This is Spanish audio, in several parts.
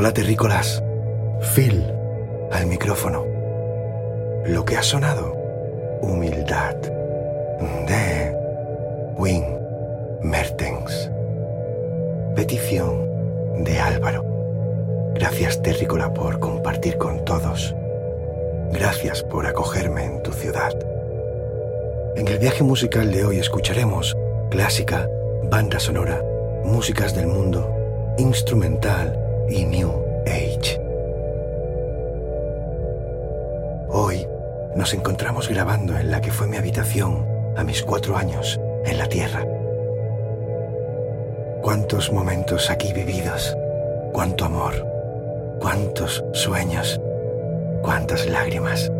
Hola terrícolas. Phil al micrófono. Lo que ha sonado, humildad, de Wing Mertens. Petición de Álvaro. Gracias terrícola por compartir con todos. Gracias por acogerme en tu ciudad. En el viaje musical de hoy escucharemos clásica, banda sonora, músicas del mundo, instrumental y new age. Hoy nos encontramos grabando en la que fue mi habitación a mis cuatro años en la Tierra. Cuántos momentos aquí vividos, cuánto amor, cuántos sueños, cuántas lágrimas,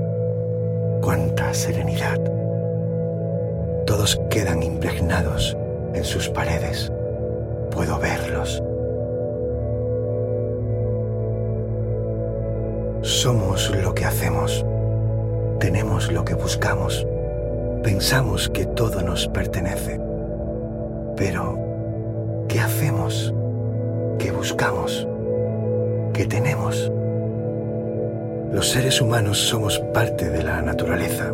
cuánta serenidad. Todos quedan impregnados en sus paredes. Puedo verlos. Somos lo que hacemos. Tenemos lo que buscamos. Pensamos que todo nos pertenece. Pero, ¿qué hacemos? ¿Qué buscamos? ¿Qué tenemos? Los seres humanos somos parte de la naturaleza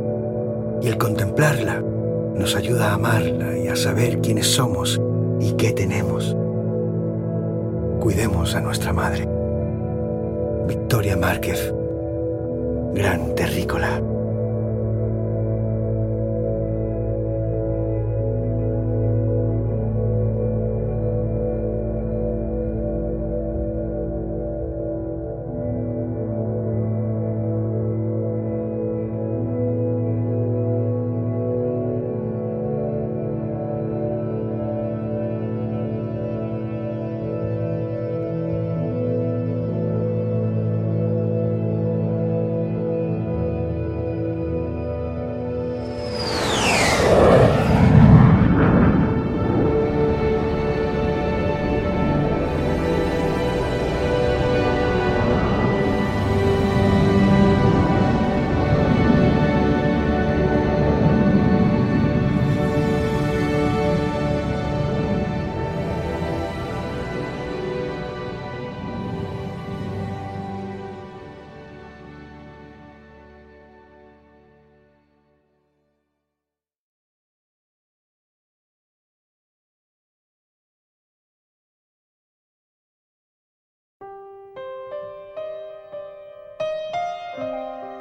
y el contemplarla nos ayuda a amarla y a saber quiénes somos y qué tenemos. Cuidemos a nuestra madre. Victoria Márquez, gran terrícola.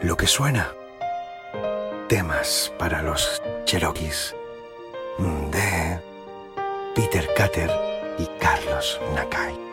Lo que suena. Temas para los Cherokees de Peter Cutter y Carlos Nakai.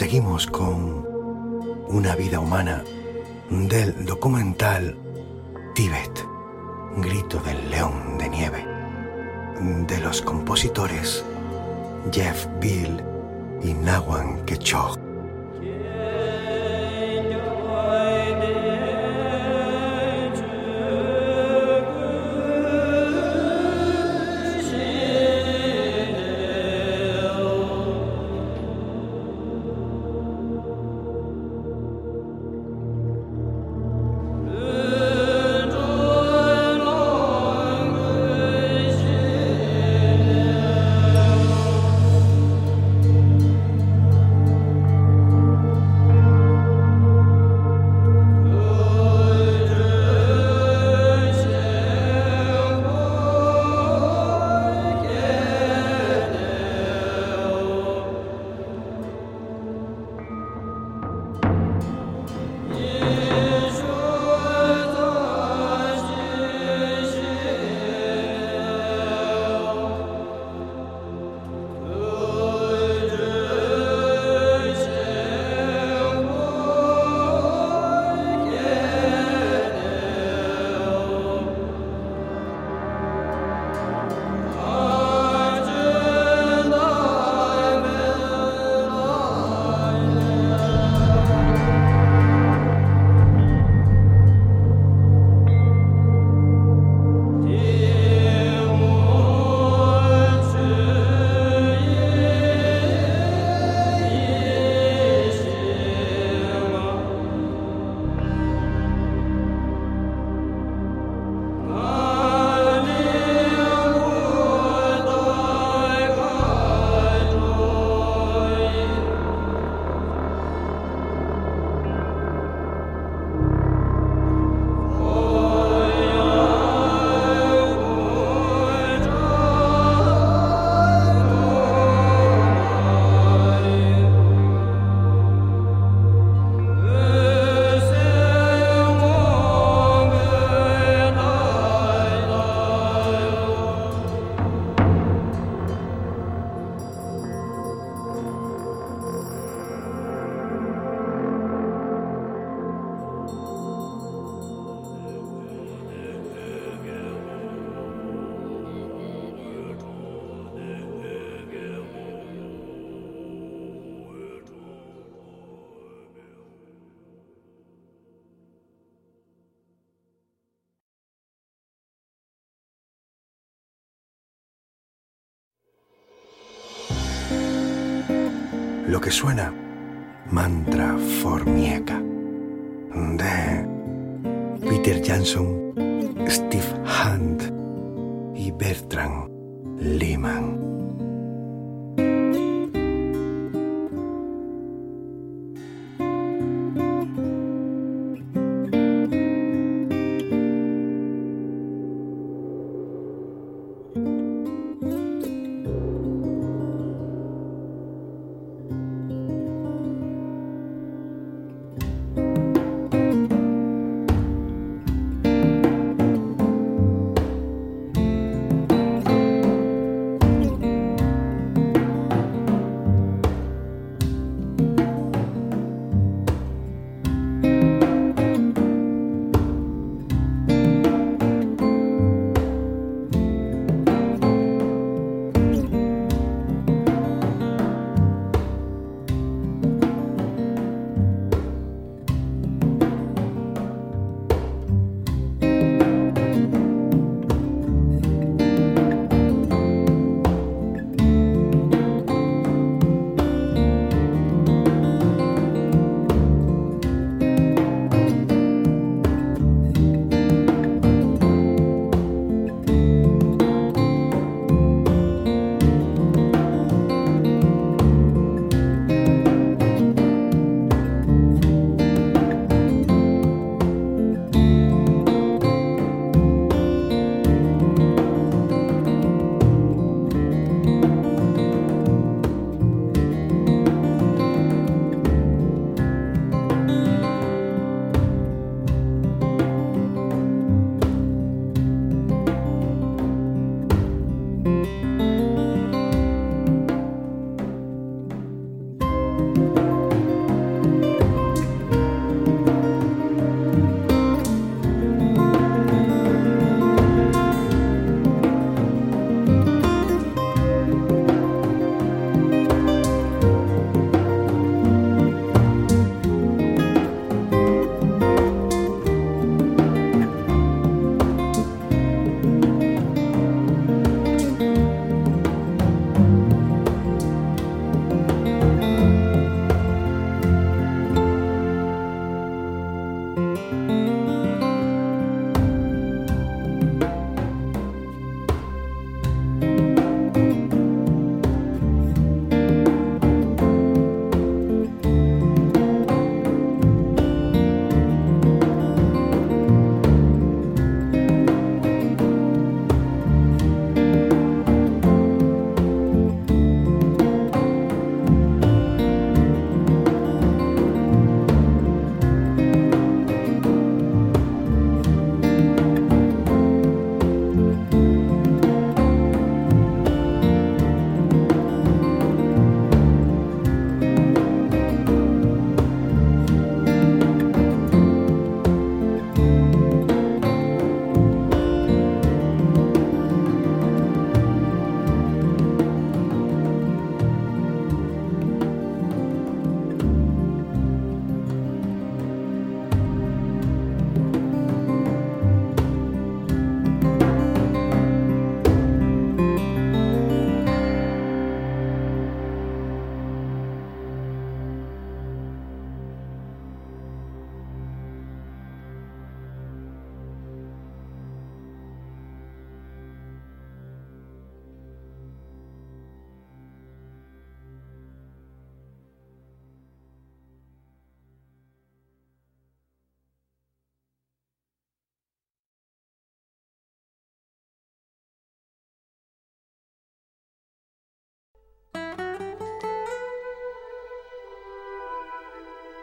Seguimos con una vida humana del documental Tíbet, Grito del León de Nieve, de los compositores Jeff Bill y Nawan Kechog. Lo que suena Mantra Formieka de Peter Jansson, Steve Hunt y Bertrand Lehman.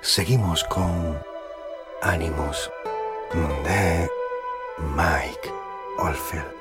Seguimos con Animus de Mike Oldfield.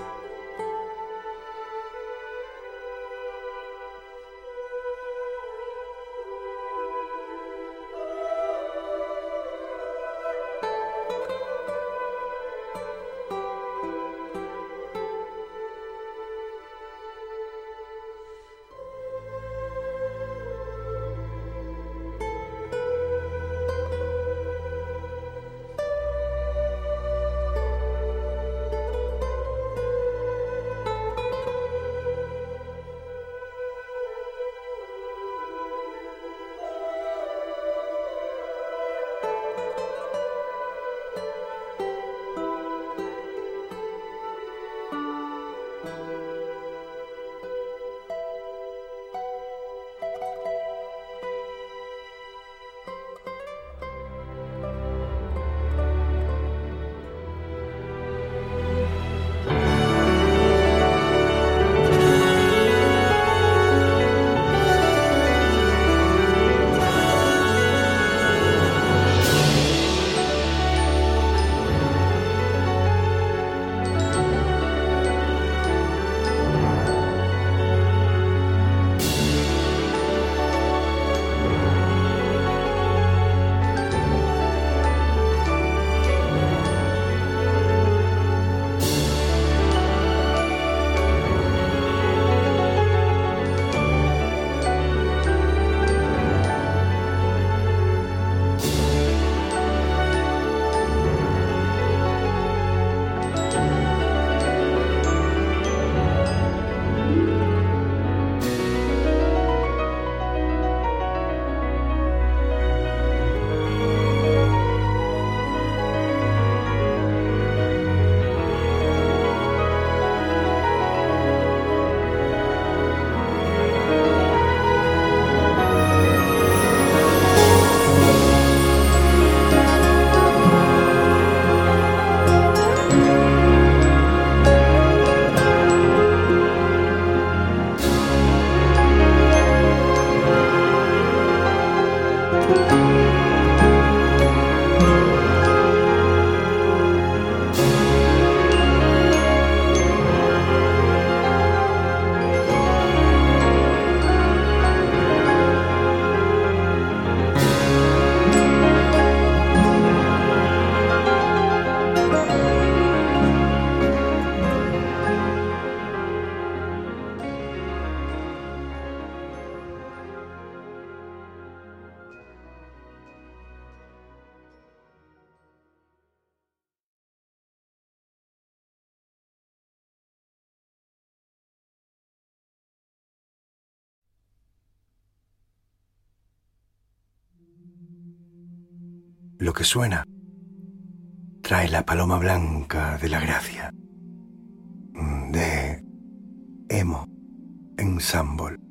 Suena trae la paloma blanca de la gracia de Emo Ensemble.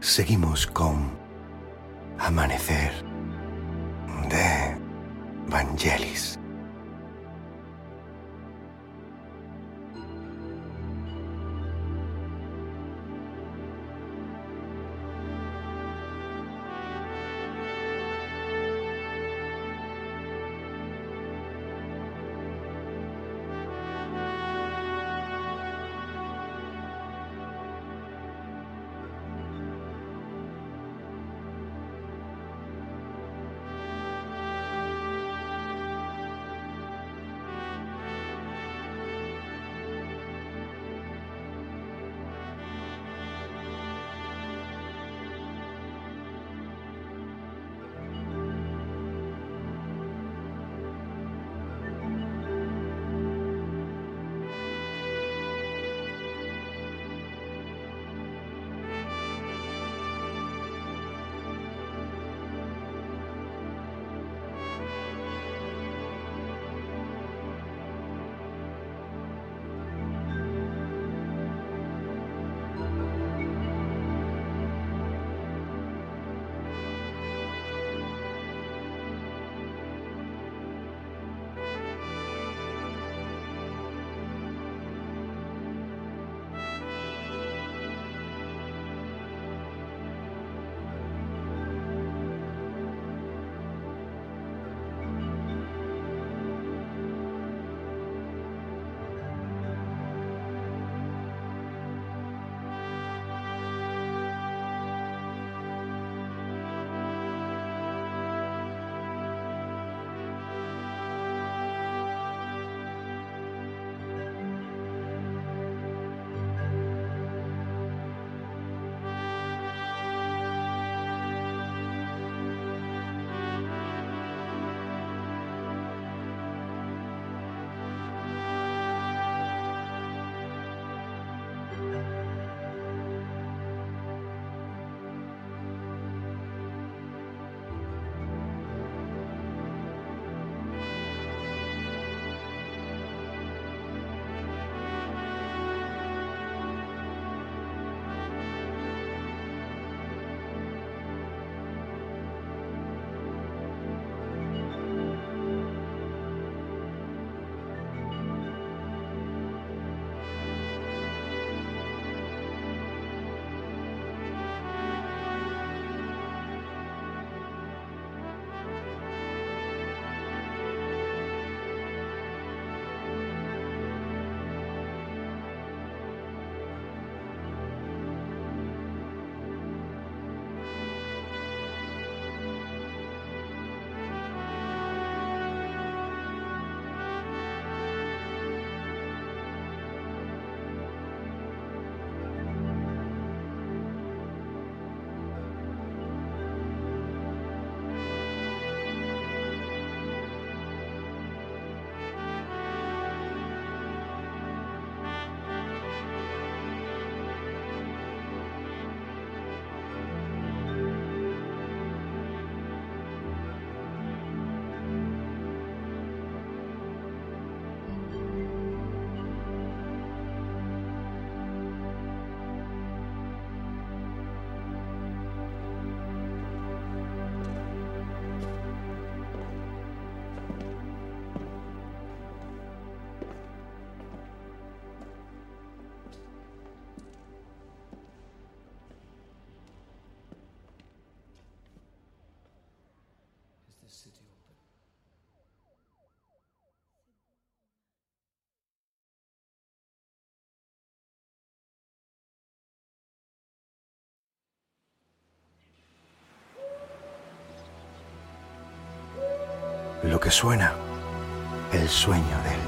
Seguimos con Amanecer de Vangelis. Lo que suena, el sueño del delfín,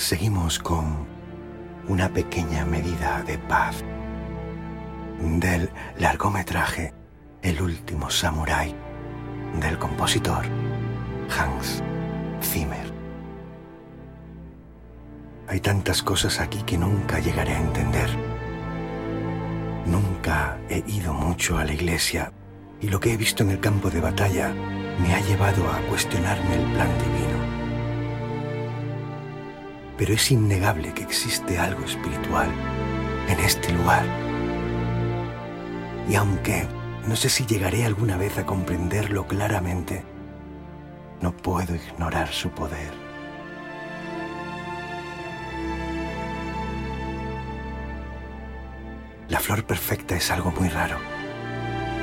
seguimos con una pequeña medida de paz del largometraje El último samurái del compositor Hans Zimmer. Hay tantas cosas aquí que nunca llegaré a entender. Nunca he ido mucho a la iglesia y lo que he visto en el campo de batalla me ha llevado a cuestionarme el plan divino pero es innegable que existe algo espiritual en este lugar. Y aunque no sé si llegaré alguna vez a comprenderlo claramente, no puedo ignorar su poder. La flor perfecta es algo muy raro.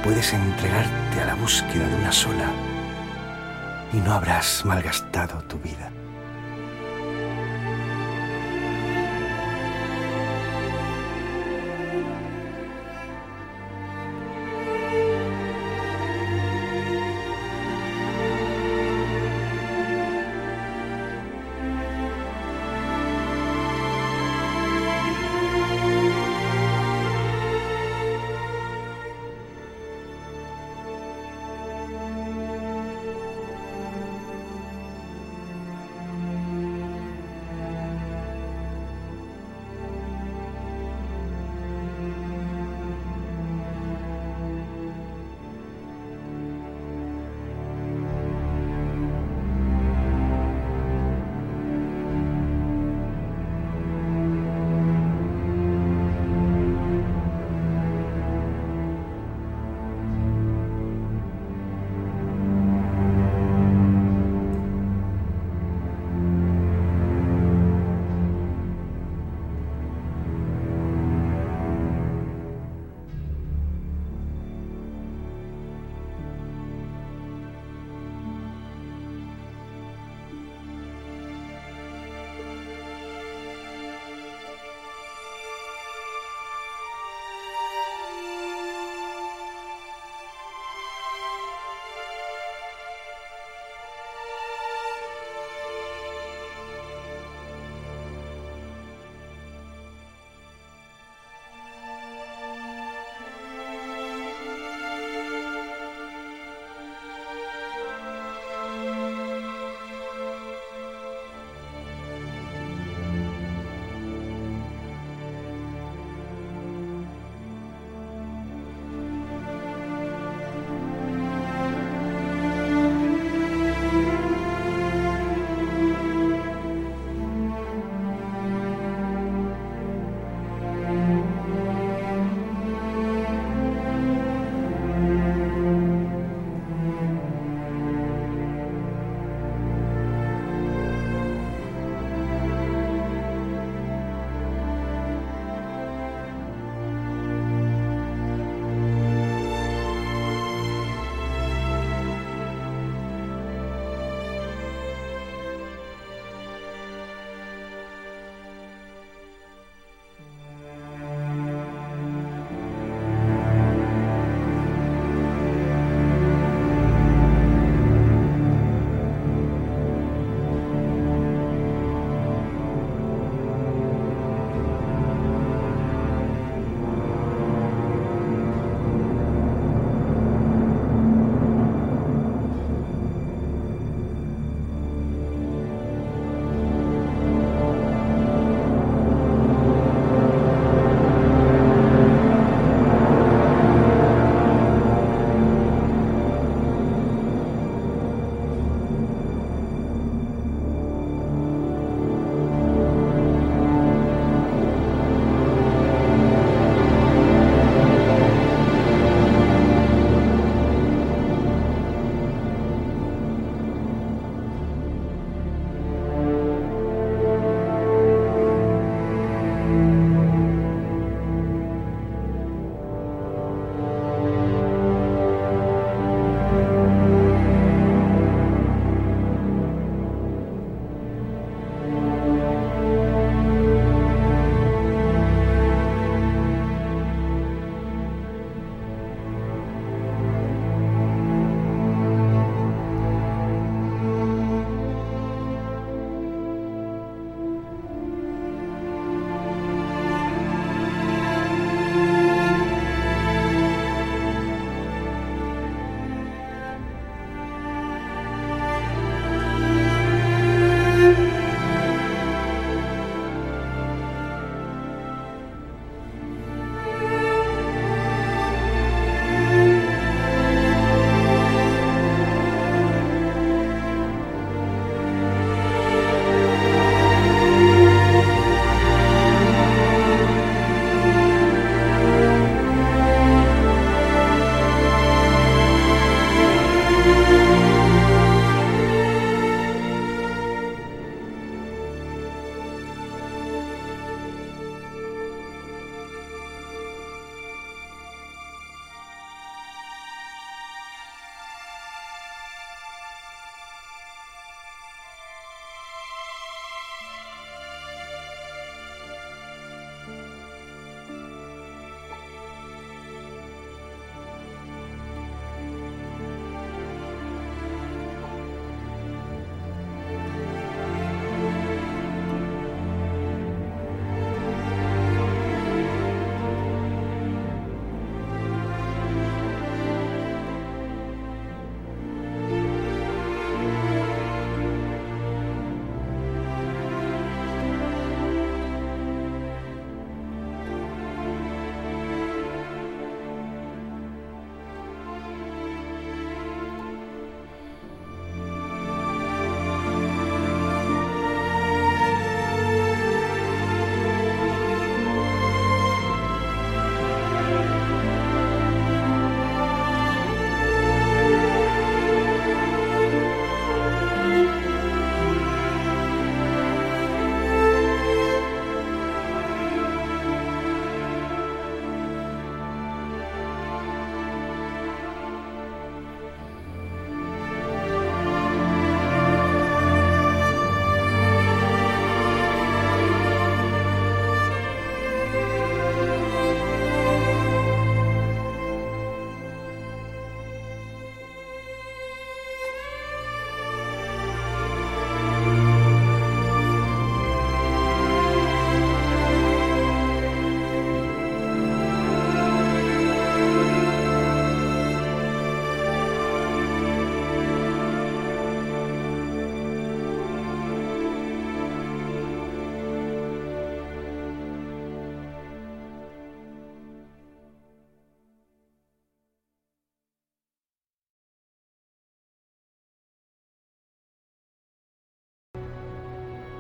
Puedes entregarte a la búsqueda de una sola y no habrás malgastado tu vida.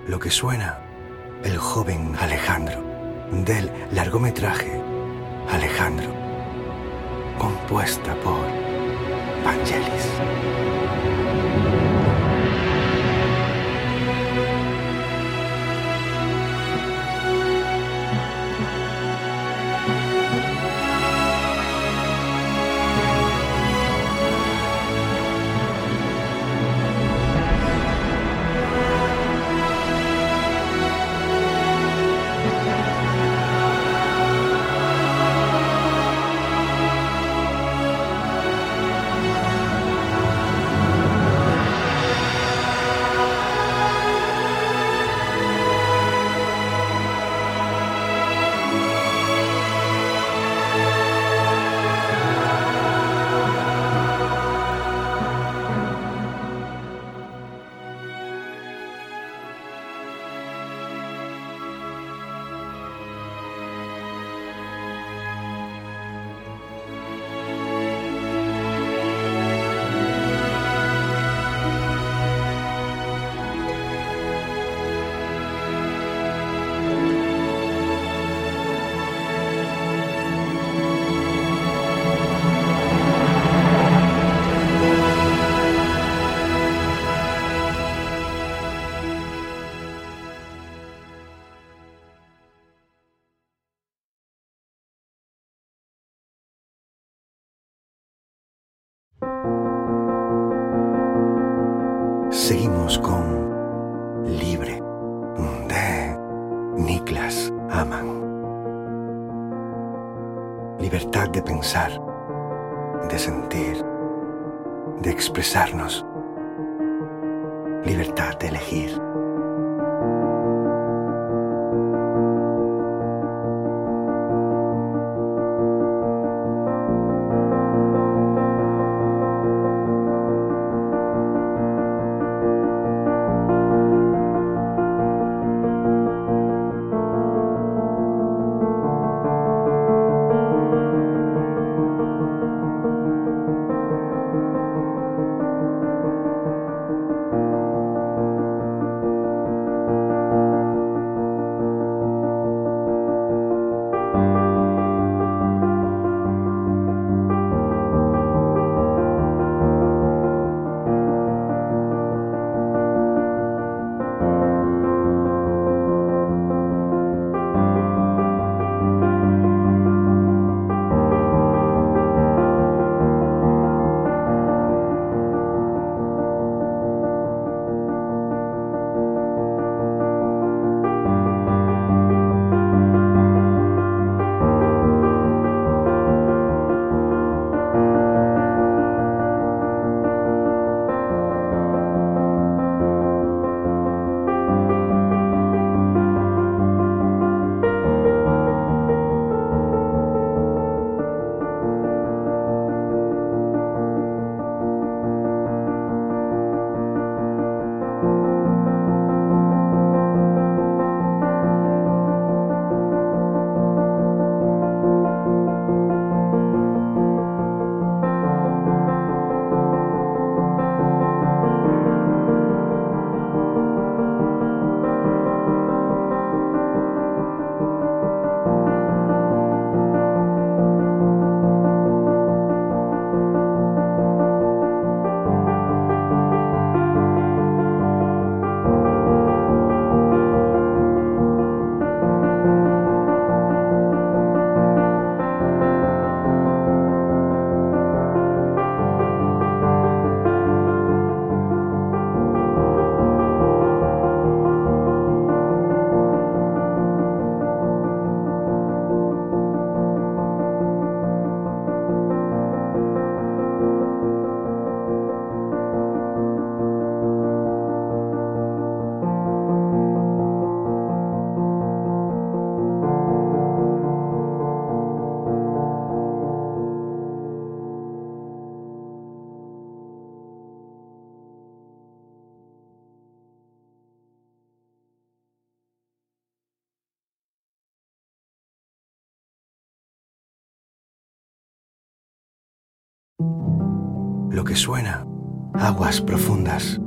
Lo que suena, el joven Alejandro, del largometraje Alejandro, compuesta por Vangelis. Pensar, de sentir, de expresarnos. Libertad de elegir. Suena, aguas profundas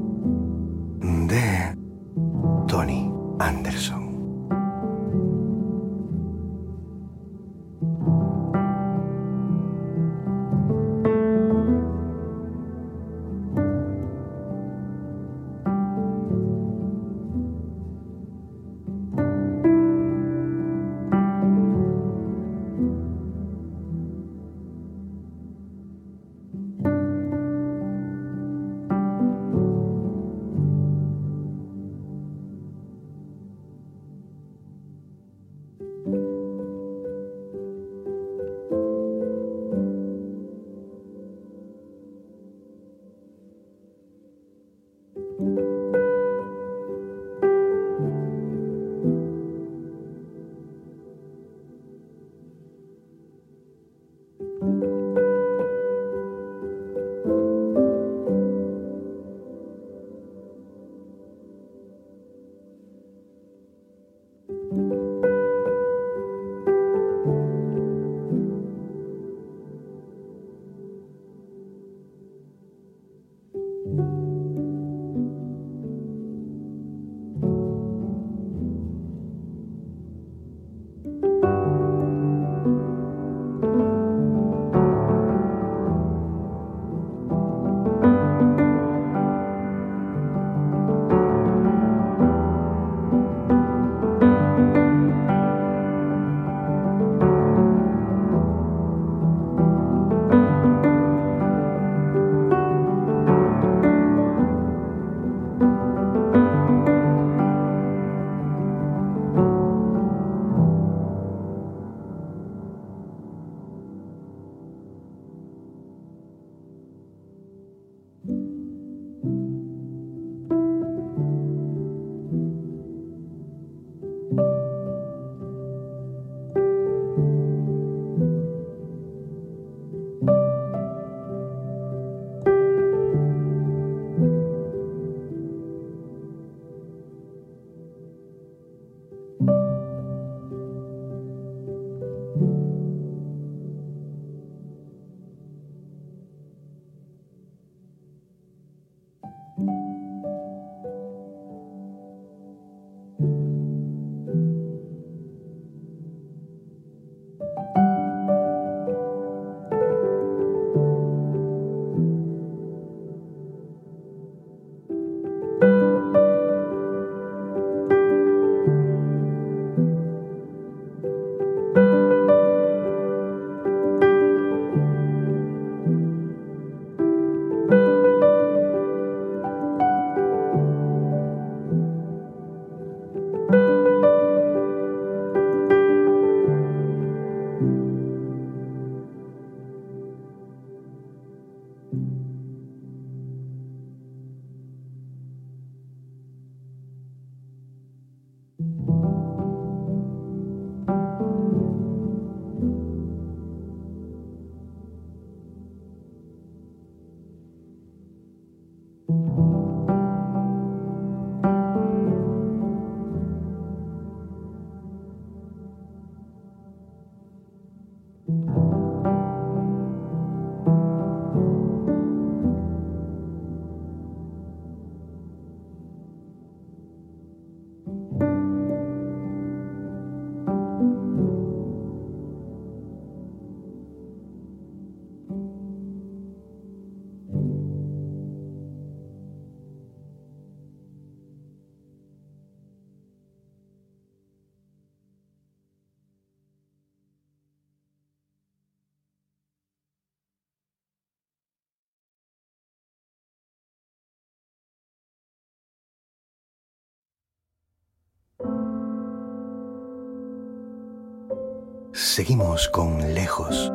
Seguimos con Lejos,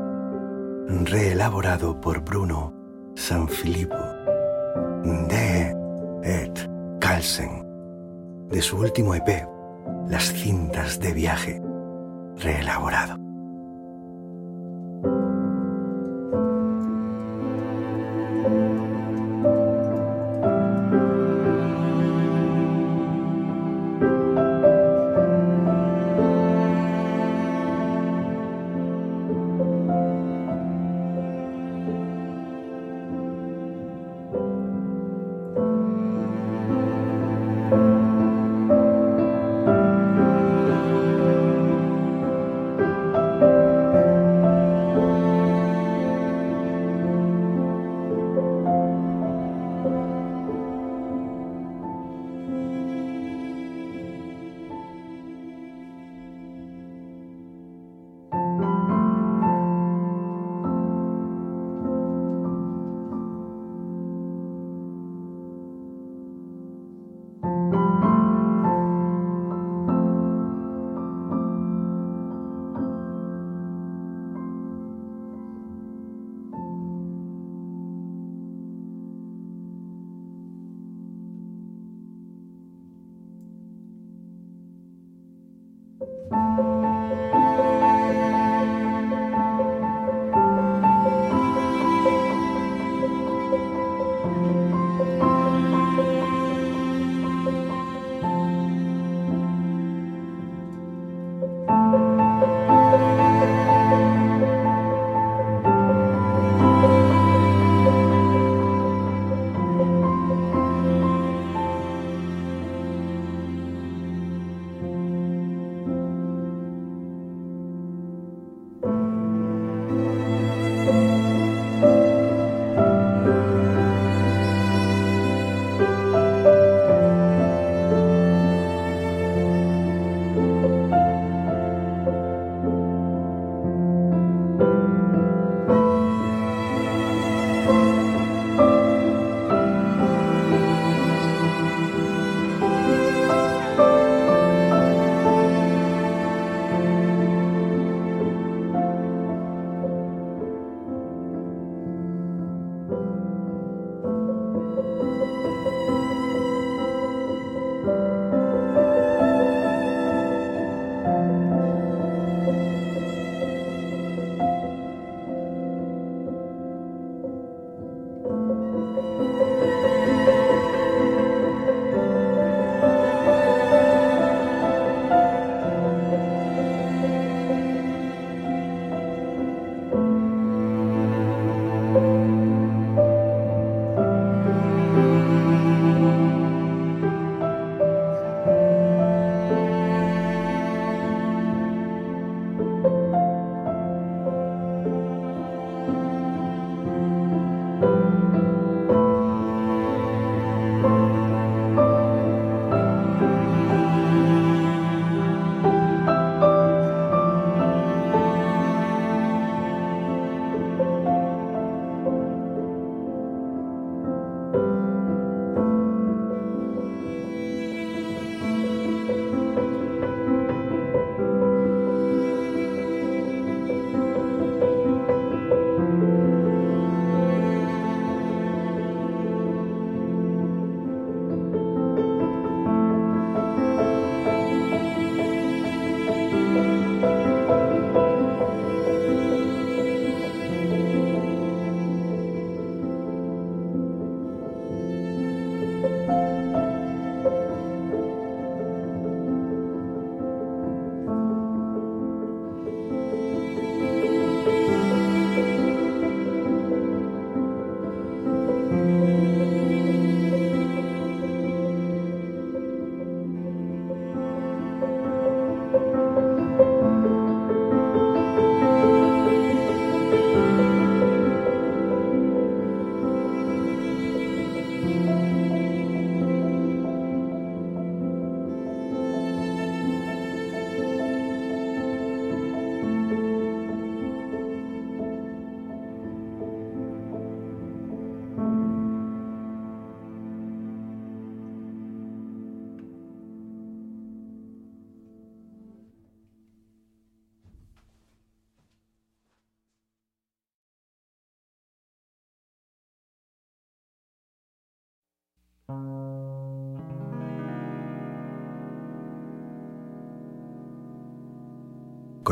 reelaborado por Bruno Sanfilippo de Ed Carlsen, de su último EP, Las cintas de viaje, reelaborado.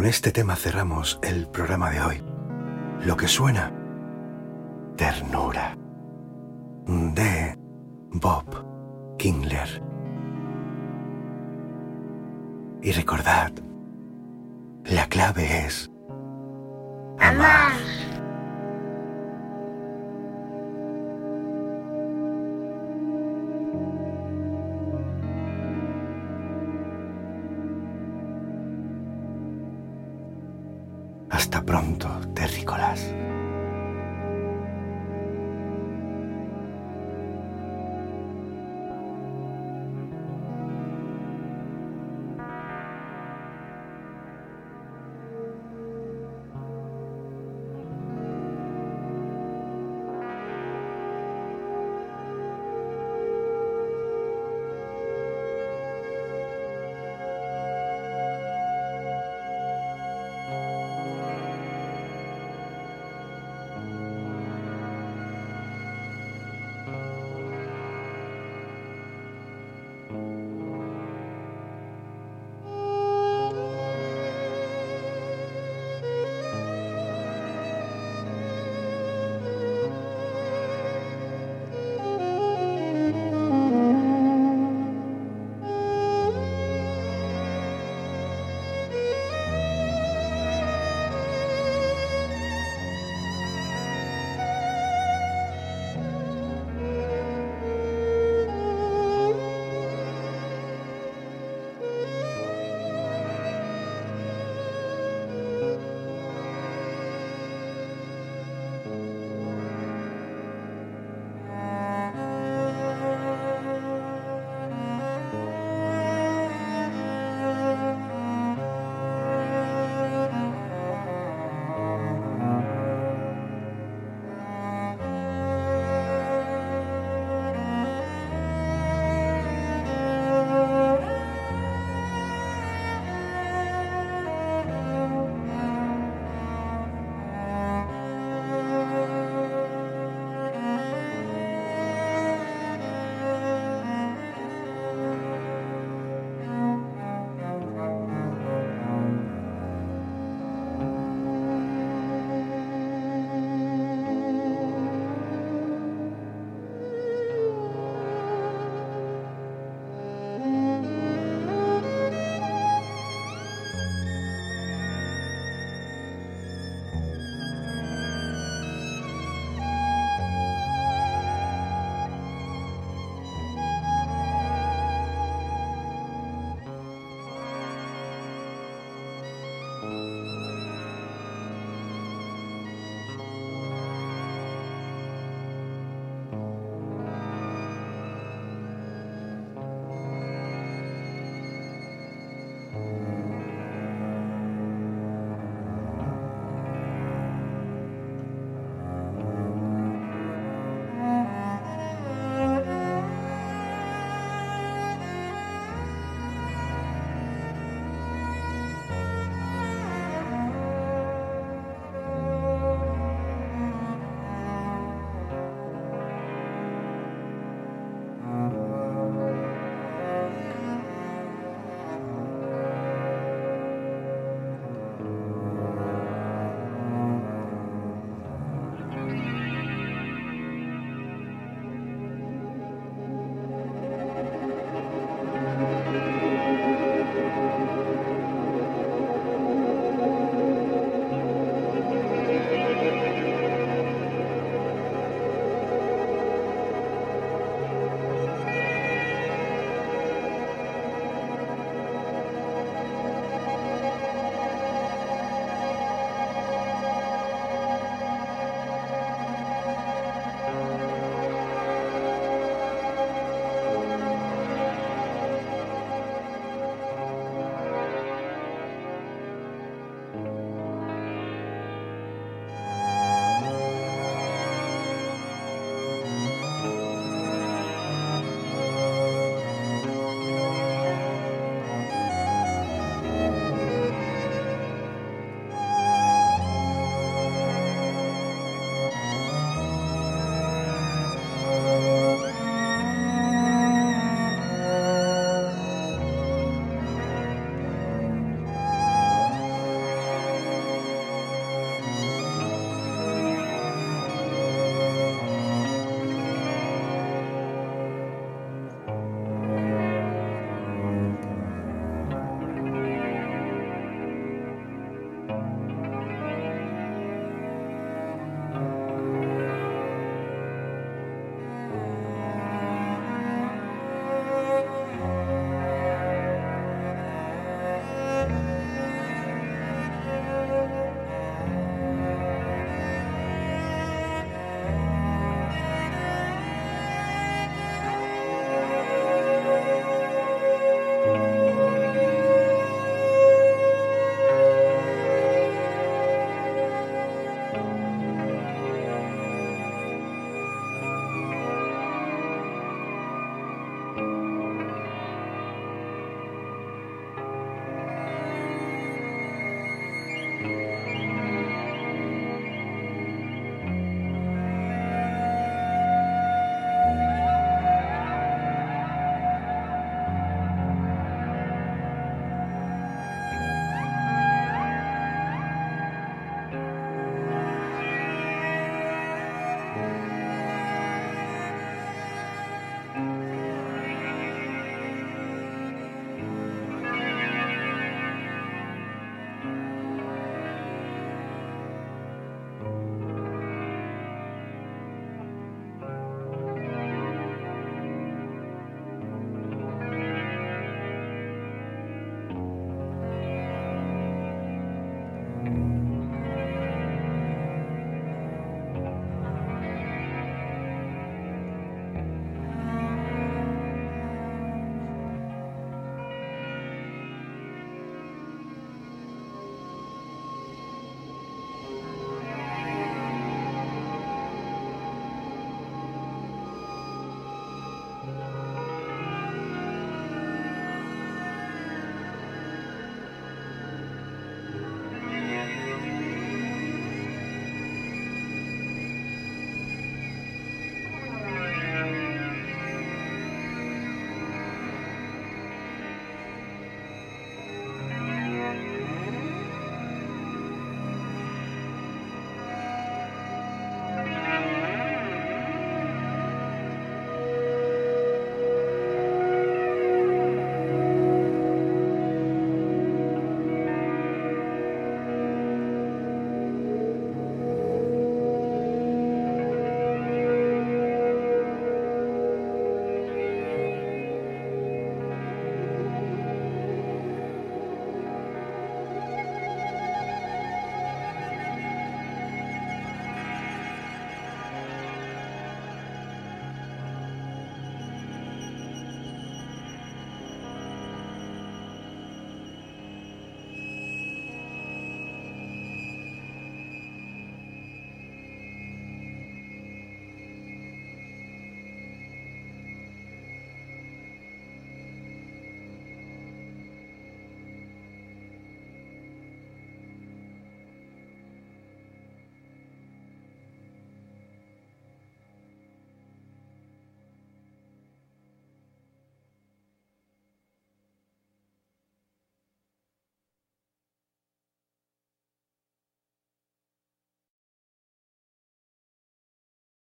Con este tema cerramos el programa de hoy. Lo que suena, ternura, de Bob Kingler. Y recordad, la clave es